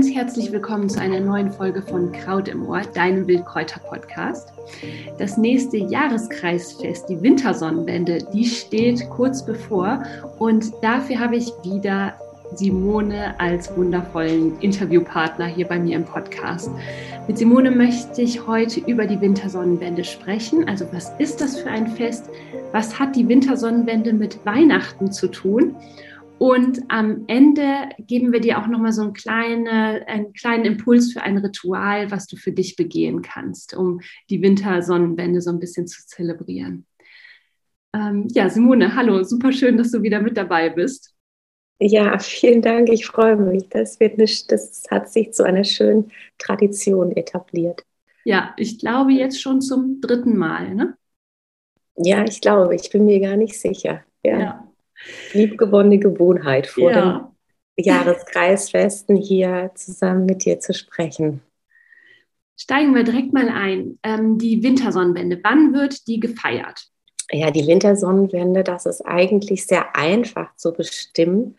ganz herzlich willkommen zu einer neuen Folge von Kraut im Ohr, deinem Wildkräuter-Podcast. Das nächste Jahreskreisfest, die Wintersonnenwende, die steht kurz bevor und dafür habe ich wieder Simone als wundervollen Interviewpartner hier bei mir im Podcast. Mit Simone möchte ich heute über die Wintersonnenwende sprechen. Also was ist das für ein Fest? Was hat die Wintersonnenwende mit Weihnachten zu tun? Und am Ende geben wir dir auch nochmal so einen, kleine, einen kleinen Impuls für ein Ritual, was du für dich begehen kannst, um die Wintersonnenwende so ein bisschen zu zelebrieren. Ähm, ja, Simone, hallo, super schön, dass du wieder mit dabei bist. Ja, vielen Dank, ich freue mich. Das, wird eine, das hat sich zu einer schönen Tradition etabliert. Ja, ich glaube jetzt schon zum dritten Mal, ne? Ja, ich glaube, ich bin mir gar nicht sicher. ja. ja liebgewonnene Gewohnheit, vor ja. den Jahreskreisfesten hier zusammen mit dir zu sprechen. Steigen wir direkt mal ein. Ähm, die Wintersonnenwende, wann wird die gefeiert? Ja, die Wintersonnenwende, das ist eigentlich sehr einfach zu bestimmen,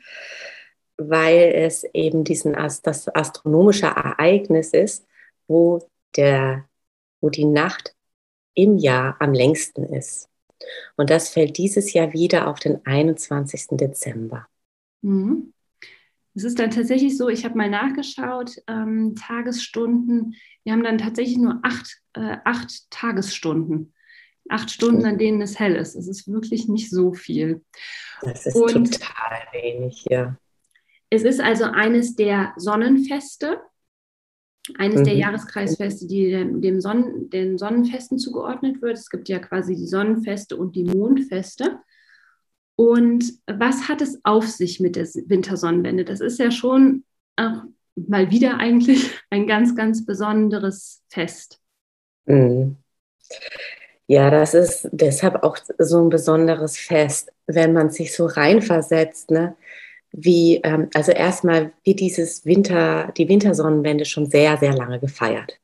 weil es eben diesen, das astronomische Ereignis ist, wo, der, wo die Nacht im Jahr am längsten ist. Und das fällt dieses Jahr wieder auf den 21. Dezember. Mhm. Es ist dann tatsächlich so, ich habe mal nachgeschaut, ähm, Tagesstunden, wir haben dann tatsächlich nur acht, äh, acht Tagesstunden. Acht Stunden, an denen es hell ist. Es ist wirklich nicht so viel. Das ist Und total wenig, ja. Es ist also eines der Sonnenfeste eines mhm. der Jahreskreisfeste, die dem Sonnen, den Sonnenfesten zugeordnet wird. Es gibt ja quasi die Sonnenfeste und die Mondfeste. Und was hat es auf sich mit der Wintersonnenwende? Das ist ja schon auch mal wieder eigentlich ein ganz, ganz besonderes Fest. Mhm. Ja, das ist deshalb auch so ein besonderes Fest, wenn man sich so reinversetzt. Ne? Wie, ähm, also erstmal wie dieses Winter, die Wintersonnenwende schon sehr, sehr lange gefeiert.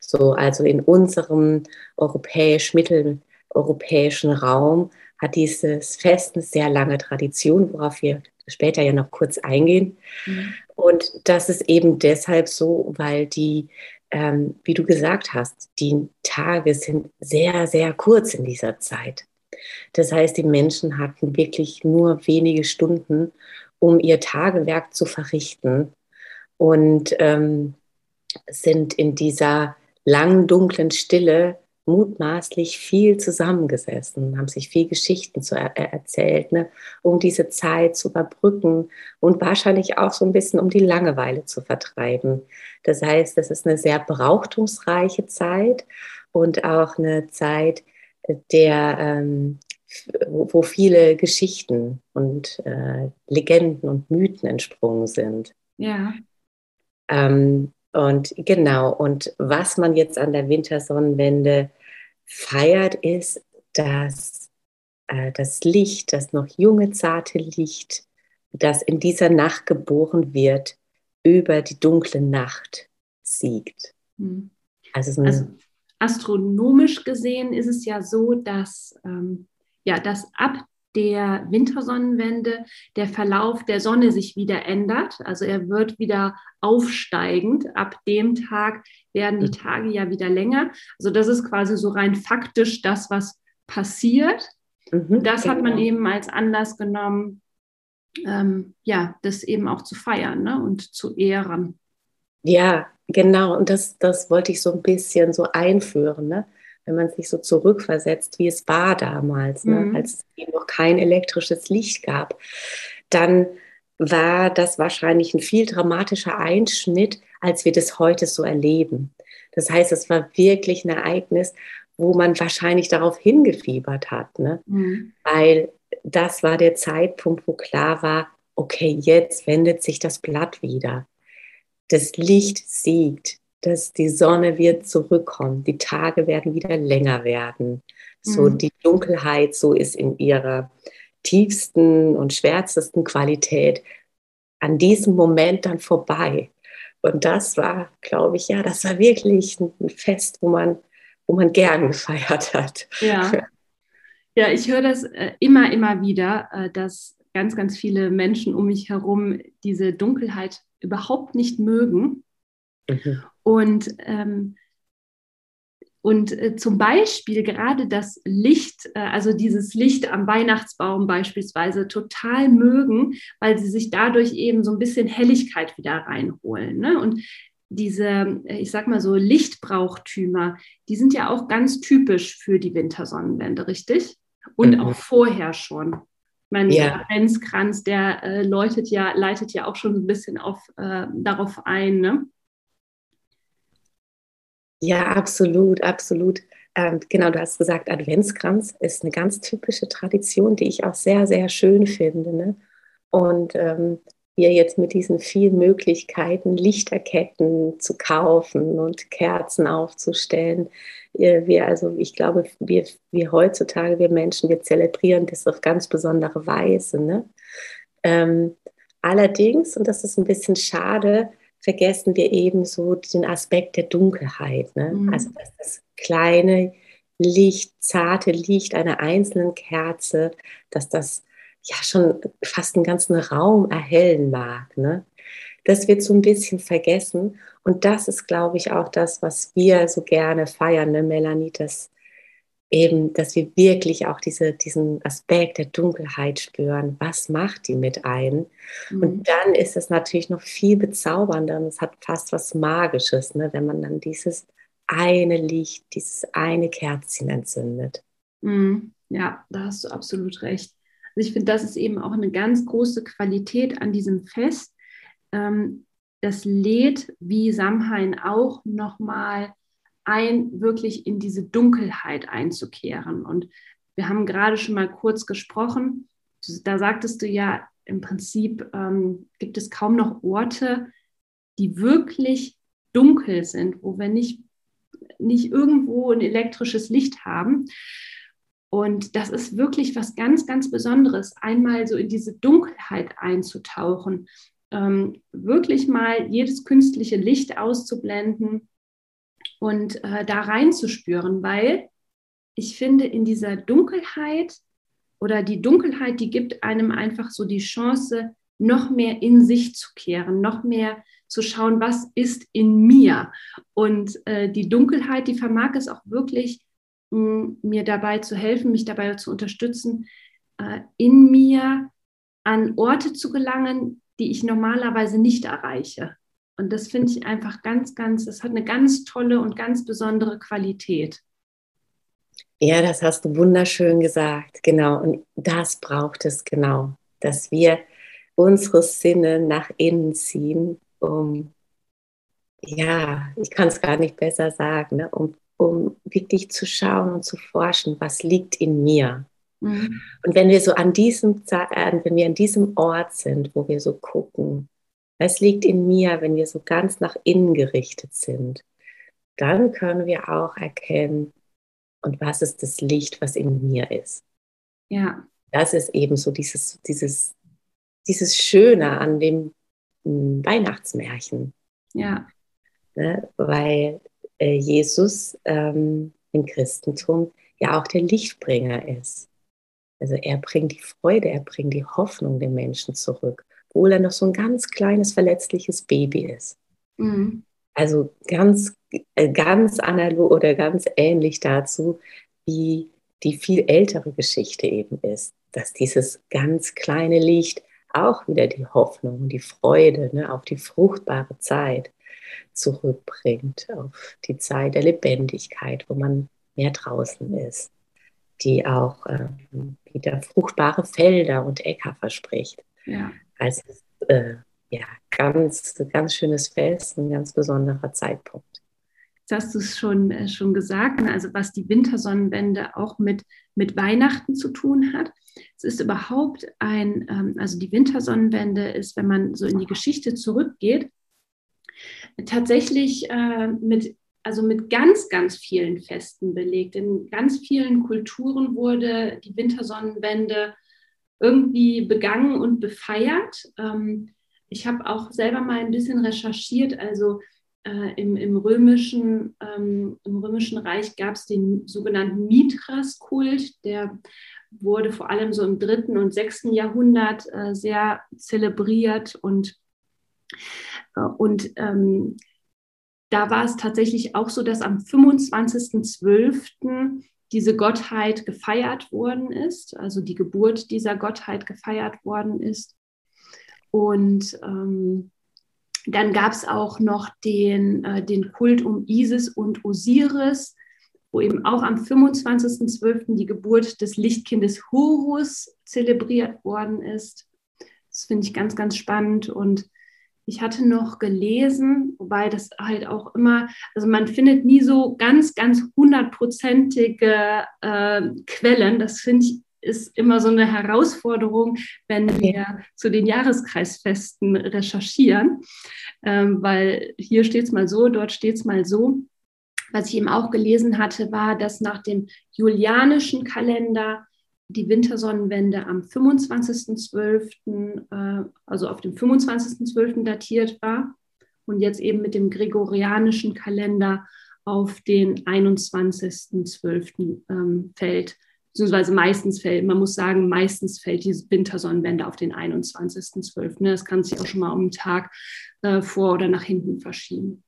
So, also in unserem europäisch, mitteleuropäischen Raum hat dieses Fest eine sehr lange Tradition, worauf wir später ja noch kurz eingehen. Mhm. Und das ist eben deshalb so, weil die, ähm, wie du gesagt hast, die Tage sind sehr, sehr kurz in dieser Zeit. Das heißt, die Menschen hatten wirklich nur wenige Stunden, um ihr Tagewerk zu verrichten und ähm, sind in dieser langen, dunklen Stille mutmaßlich viel zusammengesessen, haben sich viel Geschichten zu er erzählt, ne, um diese Zeit zu überbrücken und wahrscheinlich auch so ein bisschen um die Langeweile zu vertreiben. Das heißt, es ist eine sehr brauchtumsreiche Zeit und auch eine Zeit der ähm, wo, viele Geschichten und äh, Legenden und Mythen entsprungen sind. Ja. Ähm, und genau, und was man jetzt an der Wintersonnenwende feiert, ist, dass äh, das Licht, das noch junge, zarte Licht, das in dieser Nacht geboren wird, über die dunkle Nacht siegt. Hm. Also, also, astronomisch gesehen ist es ja so, dass ähm, ja, dass ab der Wintersonnenwende der Verlauf der Sonne sich wieder ändert. Also er wird wieder aufsteigend. Ab dem Tag werden die Tage ja wieder länger. Also das ist quasi so rein faktisch das, was passiert. Mhm, das genau. hat man genau. eben als Anlass genommen, ähm, ja, das eben auch zu feiern ne? und zu ehren. Ja, genau. Und das, das wollte ich so ein bisschen so einführen. Ne? Wenn man sich so zurückversetzt, wie es war damals, ne? mhm. als es eben noch kein elektrisches Licht gab, dann war das wahrscheinlich ein viel dramatischer Einschnitt, als wir das heute so erleben. Das heißt, es war wirklich ein Ereignis, wo man wahrscheinlich darauf hingefiebert hat, ne? Mhm. weil das war der Zeitpunkt, wo klar war, okay, jetzt wendet sich das Blatt wieder. Das Licht siegt, dass die Sonne wird zurückkommen, die Tage werden wieder länger werden. So mhm. die Dunkelheit, so ist in ihrer tiefsten und schwärzesten Qualität an diesem Moment dann vorbei. Und das war, glaube ich, ja, das war wirklich ein Fest, wo man, wo man gern gefeiert hat. Ja, ja ich höre das äh, immer, immer wieder, äh, dass ganz, ganz viele Menschen um mich herum diese Dunkelheit überhaupt nicht mögen. Mhm. Und ähm, und äh, zum Beispiel gerade das Licht, äh, also dieses Licht am Weihnachtsbaum beispielsweise, total mögen, weil sie sich dadurch eben so ein bisschen Helligkeit wieder reinholen. Ne? Und diese, äh, ich sag mal so, Lichtbrauchtümer, die sind ja auch ganz typisch für die Wintersonnenwende, richtig? Und mhm. auch vorher schon. Ich meine, ja. der Adventskranz, der äh, läutet ja, leitet ja auch schon ein bisschen auf, äh, darauf ein. Ne? Ja, absolut, absolut. Ähm, genau, du hast gesagt, Adventskranz ist eine ganz typische Tradition, die ich auch sehr, sehr schön finde. Ne? Und ähm, wir jetzt mit diesen vielen Möglichkeiten, Lichterketten zu kaufen und Kerzen aufzustellen, wir also, ich glaube, wir, wir heutzutage, wir Menschen, wir zelebrieren das auf ganz besondere Weise. Ne? Ähm, allerdings, und das ist ein bisschen schade, vergessen wir eben so den Aspekt der Dunkelheit. Ne? Mhm. Also dass das kleine Licht, zarte Licht einer einzelnen Kerze, dass das ja schon fast einen ganzen Raum erhellen mag. Ne? Das wird so ein bisschen vergessen. Und das ist, glaube ich, auch das, was wir so gerne feiern, ne, Melanie, dass eben, dass wir wirklich auch diese, diesen Aspekt der Dunkelheit spüren. Was macht die mit ein? Mhm. Und dann ist es natürlich noch viel bezaubernder und es hat fast was Magisches, ne, wenn man dann dieses eine Licht, dieses eine Kerzchen entzündet. Mhm. Ja, da hast du absolut recht. Also ich finde, das ist eben auch eine ganz große Qualität an diesem Fest. Ähm, das lädt, wie Samhain auch, nochmal ein, wirklich in diese Dunkelheit einzukehren. Und wir haben gerade schon mal kurz gesprochen, da sagtest du ja, im Prinzip ähm, gibt es kaum noch Orte, die wirklich dunkel sind, wo wir nicht, nicht irgendwo ein elektrisches Licht haben. Und das ist wirklich was ganz, ganz Besonderes, einmal so in diese Dunkelheit einzutauchen, ähm, wirklich mal jedes künstliche Licht auszublenden und äh, da reinzuspüren, weil ich finde, in dieser Dunkelheit oder die Dunkelheit, die gibt einem einfach so die Chance, noch mehr in sich zu kehren, noch mehr zu schauen, was ist in mir. Und äh, die Dunkelheit, die vermag es auch wirklich, mh, mir dabei zu helfen, mich dabei zu unterstützen, äh, in mir an Orte zu gelangen, die ich normalerweise nicht erreiche. Und das finde ich einfach ganz, ganz, das hat eine ganz tolle und ganz besondere Qualität. Ja, das hast du wunderschön gesagt, genau. Und das braucht es genau, dass wir unsere Sinne nach innen ziehen, um, ja, ich kann es gar nicht besser sagen, ne? um, um wirklich zu schauen und zu forschen, was liegt in mir. Mhm. Und wenn wir so an diesem, äh, wenn wir an diesem Ort sind, wo wir so gucken, es liegt in mir, wenn wir so ganz nach innen gerichtet sind. Dann können wir auch erkennen, und was ist das Licht, was in mir ist. Ja. Das ist eben so dieses, dieses, dieses Schöne an dem hm, Weihnachtsmärchen. Ja. Ne? Weil äh, Jesus ähm, im Christentum ja auch der Lichtbringer ist. Also er bringt die Freude, er bringt die Hoffnung den Menschen zurück obwohl er noch so ein ganz kleines, verletzliches Baby ist. Mhm. Also ganz, äh, ganz analog oder ganz ähnlich dazu, wie die viel ältere Geschichte eben ist, dass dieses ganz kleine Licht auch wieder die Hoffnung und die Freude ne, auf die fruchtbare Zeit zurückbringt, auf die Zeit der Lebendigkeit, wo man mehr draußen ist, die auch äh, wieder fruchtbare Felder und Äcker verspricht. Ja. Also äh, ja, ganz, ganz schönes Fest, ein ganz besonderer Zeitpunkt. Jetzt hast du es schon, äh, schon gesagt, ne? also was die Wintersonnenwende auch mit, mit Weihnachten zu tun hat. Es ist überhaupt ein, ähm, also die Wintersonnenwende ist, wenn man so in die Geschichte zurückgeht, tatsächlich äh, mit, also mit ganz, ganz vielen Festen belegt. In ganz vielen Kulturen wurde die Wintersonnenwende irgendwie begangen und befeiert. Ähm, ich habe auch selber mal ein bisschen recherchiert. Also äh, im, im, römischen, ähm, im römischen Reich gab es den sogenannten Mithras-Kult, der wurde vor allem so im dritten und sechsten Jahrhundert äh, sehr zelebriert und, äh, und ähm, da war es tatsächlich auch so, dass am 25.12. diese Gottheit gefeiert worden ist, also die Geburt dieser Gottheit gefeiert worden ist. Und ähm, dann gab es auch noch den, äh, den Kult um Isis und Osiris, wo eben auch am 25.12. die Geburt des Lichtkindes Horus zelebriert worden ist. Das finde ich ganz, ganz spannend. Und ich hatte noch gelesen, wobei das halt auch immer, also man findet nie so ganz, ganz hundertprozentige äh, Quellen. Das finde ich ist immer so eine Herausforderung, wenn wir zu den Jahreskreisfesten recherchieren, ähm, weil hier steht es mal so, dort steht es mal so. Was ich eben auch gelesen hatte, war, dass nach dem julianischen Kalender die Wintersonnenwende am 25.12., äh, also auf dem 25.12. datiert war und jetzt eben mit dem gregorianischen Kalender auf den 21.12. Ähm, fällt, beziehungsweise meistens fällt, man muss sagen, meistens fällt die Wintersonnenwende auf den 21.12. Das kann sich auch schon mal um einen Tag äh, vor oder nach hinten verschieben.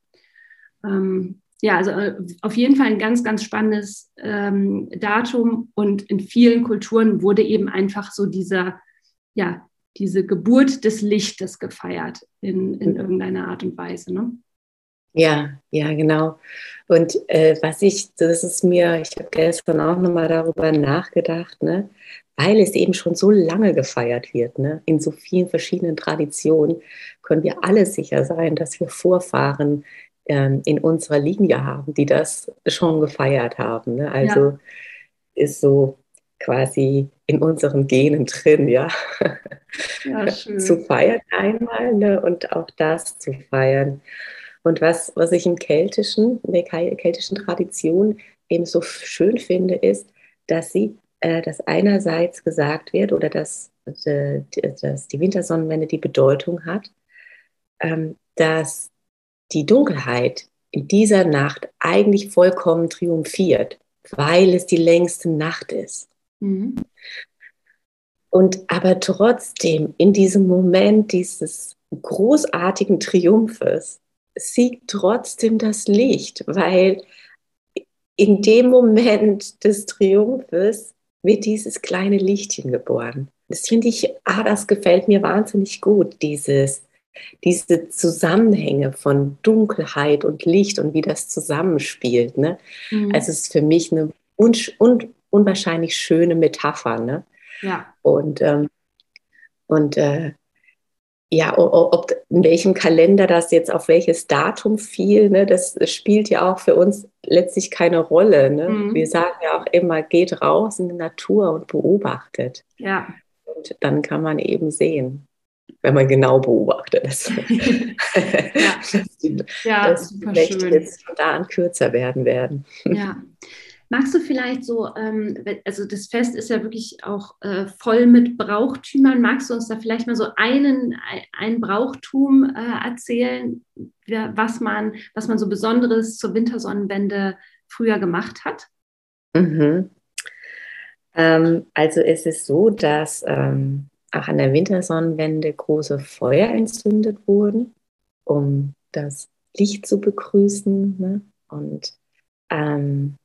Ähm, ja, also äh, auf jeden Fall ein ganz, ganz spannendes ähm, Datum und in vielen Kulturen wurde eben einfach so dieser, ja, diese Geburt des Lichtes gefeiert in, in irgendeiner Art und Weise. Ne? Ja, ja, genau. Und äh, was ich, das ist mir, ich habe gestern auch nochmal darüber nachgedacht, ne, weil es eben schon so lange gefeiert wird, ne, in so vielen verschiedenen Traditionen, können wir alle sicher sein, dass wir Vorfahren ähm, in unserer Linie haben, die das schon gefeiert haben. Ne? Also ja. ist so quasi in unseren Genen drin, ja. ja zu feiern einmal ne? und auch das zu feiern. Und was, was ich im keltischen, in der keltischen Tradition eben so schön finde, ist, dass sie, äh, dass einerseits gesagt wird oder dass, äh, dass die Wintersonnenwende die Bedeutung hat, ähm, dass die Dunkelheit in dieser Nacht eigentlich vollkommen triumphiert, weil es die längste Nacht ist. Mhm. Und aber trotzdem in diesem Moment dieses großartigen Triumphes siegt trotzdem das Licht, weil in dem Moment des Triumphes wird dieses kleine Lichtchen geboren. Das finde ich, ah, das gefällt mir wahnsinnig gut, dieses diese Zusammenhänge von Dunkelheit und Licht und wie das zusammenspielt. Ne? Mhm. Also es ist für mich eine un un unwahrscheinlich schöne Metapher. Ne? Ja. Und, ähm, und äh, ja, ob, in welchem Kalender das jetzt auf welches Datum fiel, ne, das spielt ja auch für uns letztlich keine Rolle. Ne? Mhm. Wir sagen ja auch immer, geht raus in die Natur und beobachtet. Ja. Und dann kann man eben sehen wenn man genau beobachtet. Dass, ja, dass die, ja, dass die Nächte jetzt von da an kürzer werden werden. Ja. Magst du vielleicht so, ähm, also das Fest ist ja wirklich auch äh, voll mit Brauchtümern. Magst du uns da vielleicht mal so einen, ein Brauchtum äh, erzählen, was man, was man so Besonderes zur Wintersonnenwende früher gemacht hat? Mhm. Ähm, also es ist so, dass ähm, auch an der Wintersonnenwende große Feuer entzündet wurden, um das Licht zu begrüßen ne? und ähm,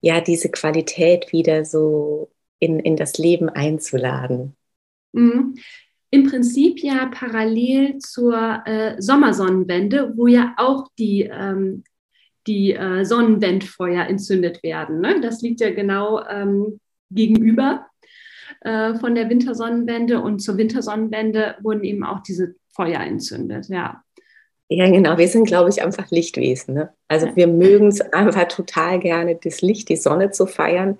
ja, diese Qualität wieder so in, in das Leben einzuladen. Mhm. Im Prinzip ja parallel zur äh, Sommersonnenwende, wo ja auch die, ähm, die äh, Sonnenwendfeuer entzündet werden. Ne? Das liegt ja genau ähm, gegenüber äh, von der Wintersonnenwende und zur Wintersonnenwende wurden eben auch diese Feuer entzündet, ja. Ja, genau. Wir sind, glaube ich, einfach Lichtwesen. Ne? Also wir mögen es einfach total gerne, das Licht, die Sonne zu feiern.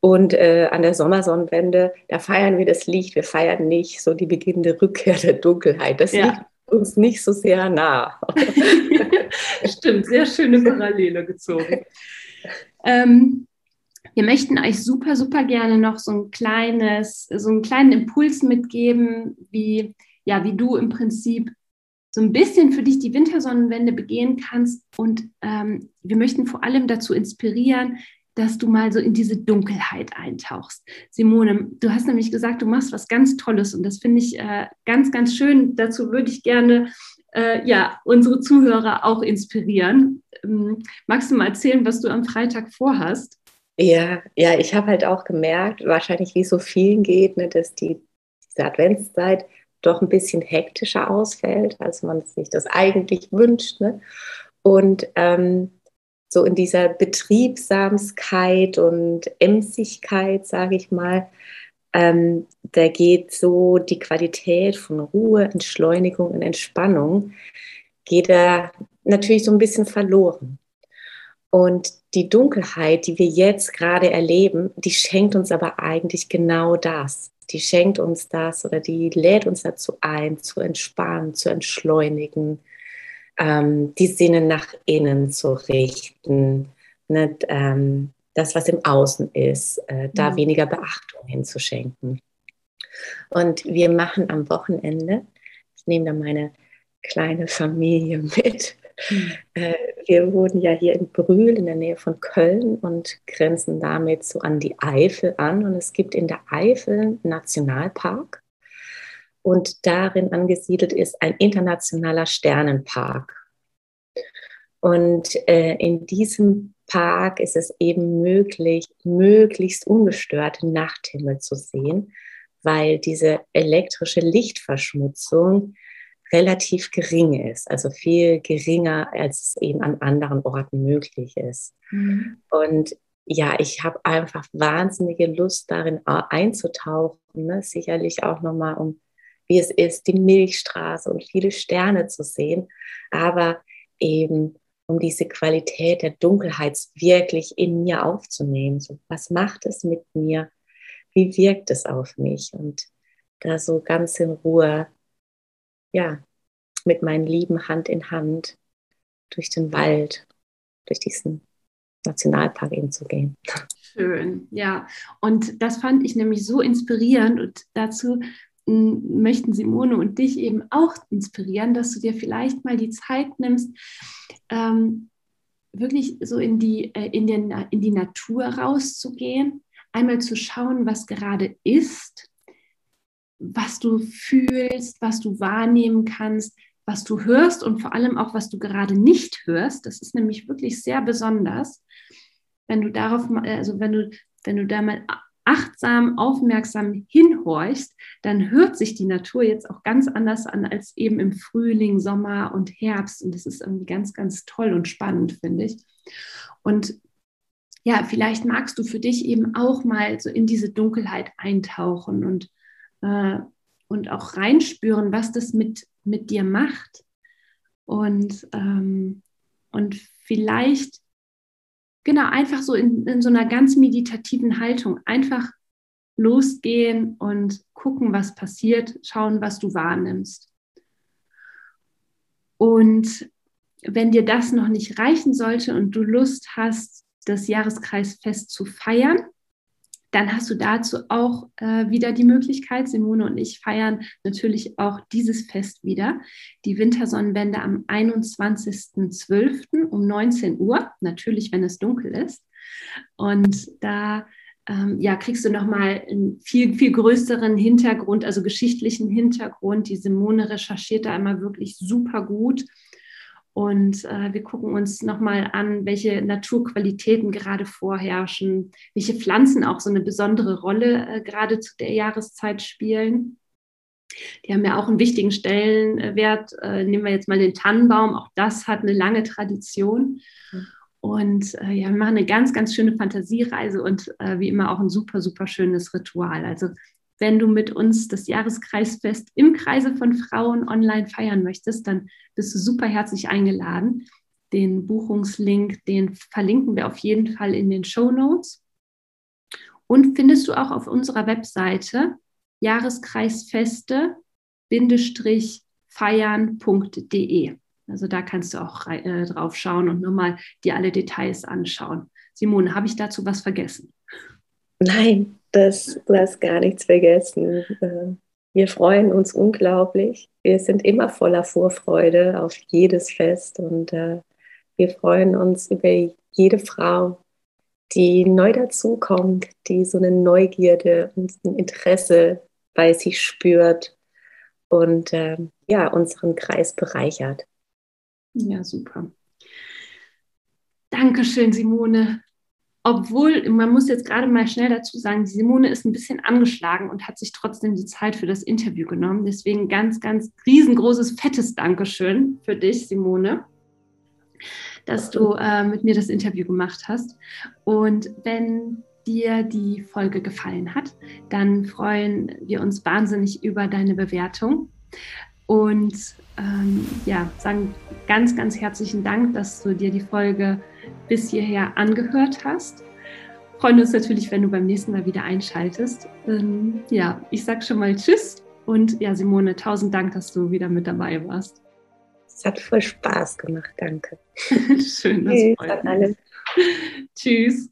Und äh, an der Sommersonnenwende, da feiern wir das Licht. Wir feiern nicht so die beginnende Rückkehr der Dunkelheit. Das ja. liegt uns nicht so sehr nah. Stimmt, sehr schöne Parallele gezogen. Ähm, wir möchten euch super, super gerne noch so ein kleines, so einen kleinen Impuls mitgeben, wie, ja, wie du im Prinzip so ein bisschen für dich die Wintersonnenwende begehen kannst. Und ähm, wir möchten vor allem dazu inspirieren, dass du mal so in diese Dunkelheit eintauchst. Simone, du hast nämlich gesagt, du machst was ganz Tolles und das finde ich äh, ganz, ganz schön. Dazu würde ich gerne äh, ja, unsere Zuhörer auch inspirieren. Ähm, magst du mal erzählen, was du am Freitag vorhast? Ja, ja, ich habe halt auch gemerkt, wahrscheinlich wie es so vielen geht, ne, dass die, diese Adventszeit doch ein bisschen hektischer ausfällt, als man sich das eigentlich wünscht. Ne? Und ähm, so in dieser Betriebsamkeit und Emsigkeit, sage ich mal, ähm, da geht so die Qualität von Ruhe, Entschleunigung und Entspannung, geht da natürlich so ein bisschen verloren. Und die Dunkelheit, die wir jetzt gerade erleben, die schenkt uns aber eigentlich genau das. Die schenkt uns das oder die lädt uns dazu ein, zu entspannen, zu entschleunigen, ähm, die Sinne nach innen zu richten, nicht, ähm, das, was im Außen ist, äh, da mhm. weniger Beachtung hinzuschenken. Und wir machen am Wochenende, ich nehme da meine kleine Familie mit. Mhm. Äh, wir wohnen ja hier in Brühl in der Nähe von Köln und grenzen damit so an die Eifel an. Und es gibt in der Eifel einen Nationalpark und darin angesiedelt ist ein internationaler Sternenpark. Und äh, in diesem Park ist es eben möglich, möglichst ungestört Nachthimmel zu sehen, weil diese elektrische Lichtverschmutzung relativ gering ist, also viel geringer, als es eben an anderen Orten möglich ist. Mhm. Und ja, ich habe einfach wahnsinnige Lust darin einzutauchen, ne? sicherlich auch nochmal um wie es ist, die Milchstraße und viele Sterne zu sehen, aber eben um diese Qualität der Dunkelheit wirklich in mir aufzunehmen. So, was macht es mit mir? Wie wirkt es auf mich? Und da so ganz in Ruhe, ja, mit meinen Lieben Hand in Hand durch den Wald, durch diesen Nationalpark eben zu gehen. Schön, ja. Und das fand ich nämlich so inspirierend und dazu möchten Simone und dich eben auch inspirieren, dass du dir vielleicht mal die Zeit nimmst, ähm, wirklich so in die, äh, in, den, in die Natur rauszugehen, einmal zu schauen, was gerade ist, was du fühlst, was du wahrnehmen kannst, was du hörst und vor allem auch, was du gerade nicht hörst. Das ist nämlich wirklich sehr besonders. Wenn du darauf, also wenn du, wenn du da mal achtsam, aufmerksam hinhorchst, dann hört sich die Natur jetzt auch ganz anders an als eben im Frühling, Sommer und Herbst. Und das ist irgendwie ganz, ganz toll und spannend, finde ich. Und ja, vielleicht magst du für dich eben auch mal so in diese Dunkelheit eintauchen und, äh, und auch reinspüren, was das mit, mit dir macht. Und, ähm, und vielleicht genau, einfach so in, in so einer ganz meditativen Haltung. Einfach losgehen und gucken, was passiert, schauen, was du wahrnimmst. Und wenn dir das noch nicht reichen sollte und du Lust hast, das Jahreskreisfest zu feiern, dann hast du dazu auch äh, wieder die Möglichkeit. Simone und ich feiern natürlich auch dieses Fest wieder. Die Wintersonnenwende am 21.12. um 19 Uhr, natürlich, wenn es dunkel ist. Und da ähm, ja, kriegst du nochmal einen viel, viel größeren Hintergrund, also geschichtlichen Hintergrund. Die Simone recherchiert da immer wirklich super gut und äh, wir gucken uns nochmal an, welche Naturqualitäten gerade vorherrschen, welche Pflanzen auch so eine besondere Rolle äh, gerade zu der Jahreszeit spielen. Die haben ja auch einen wichtigen Stellenwert. Äh, nehmen wir jetzt mal den Tannenbaum. Auch das hat eine lange Tradition. Und äh, ja, wir machen eine ganz, ganz schöne Fantasiereise und äh, wie immer auch ein super, super schönes Ritual. Also wenn du mit uns das Jahreskreisfest im Kreise von Frauen online feiern möchtest, dann bist du super herzlich eingeladen. Den Buchungslink, den verlinken wir auf jeden Fall in den Show Notes. Und findest du auch auf unserer Webseite jahreskreisfeste-feiern.de. Also da kannst du auch äh, drauf schauen und nochmal dir alle Details anschauen. Simone, habe ich dazu was vergessen? Nein, das, du hast gar nichts vergessen. Äh, wir freuen uns unglaublich. Wir sind immer voller Vorfreude auf jedes Fest und äh, wir freuen uns über jede Frau, die neu dazukommt, die so eine Neugierde und ein Interesse bei sich spürt und äh, ja, unseren Kreis bereichert. Ja, super. Dankeschön, Simone. Obwohl, man muss jetzt gerade mal schnell dazu sagen, Simone ist ein bisschen angeschlagen und hat sich trotzdem die Zeit für das Interview genommen. Deswegen ganz, ganz riesengroßes, fettes Dankeschön für dich, Simone, dass du äh, mit mir das Interview gemacht hast. Und wenn dir die Folge gefallen hat, dann freuen wir uns wahnsinnig über deine Bewertung. Und ähm, ja, sagen ganz, ganz herzlichen Dank, dass du dir die Folge bis hierher angehört hast. Freuen uns natürlich, wenn du beim nächsten Mal wieder einschaltest. Ähm, ja, ich sage schon mal Tschüss und ja, Simone, tausend Dank, dass du wieder mit dabei warst. Es hat voll Spaß gemacht, danke. Schön, dass Tschüss, Tschüss.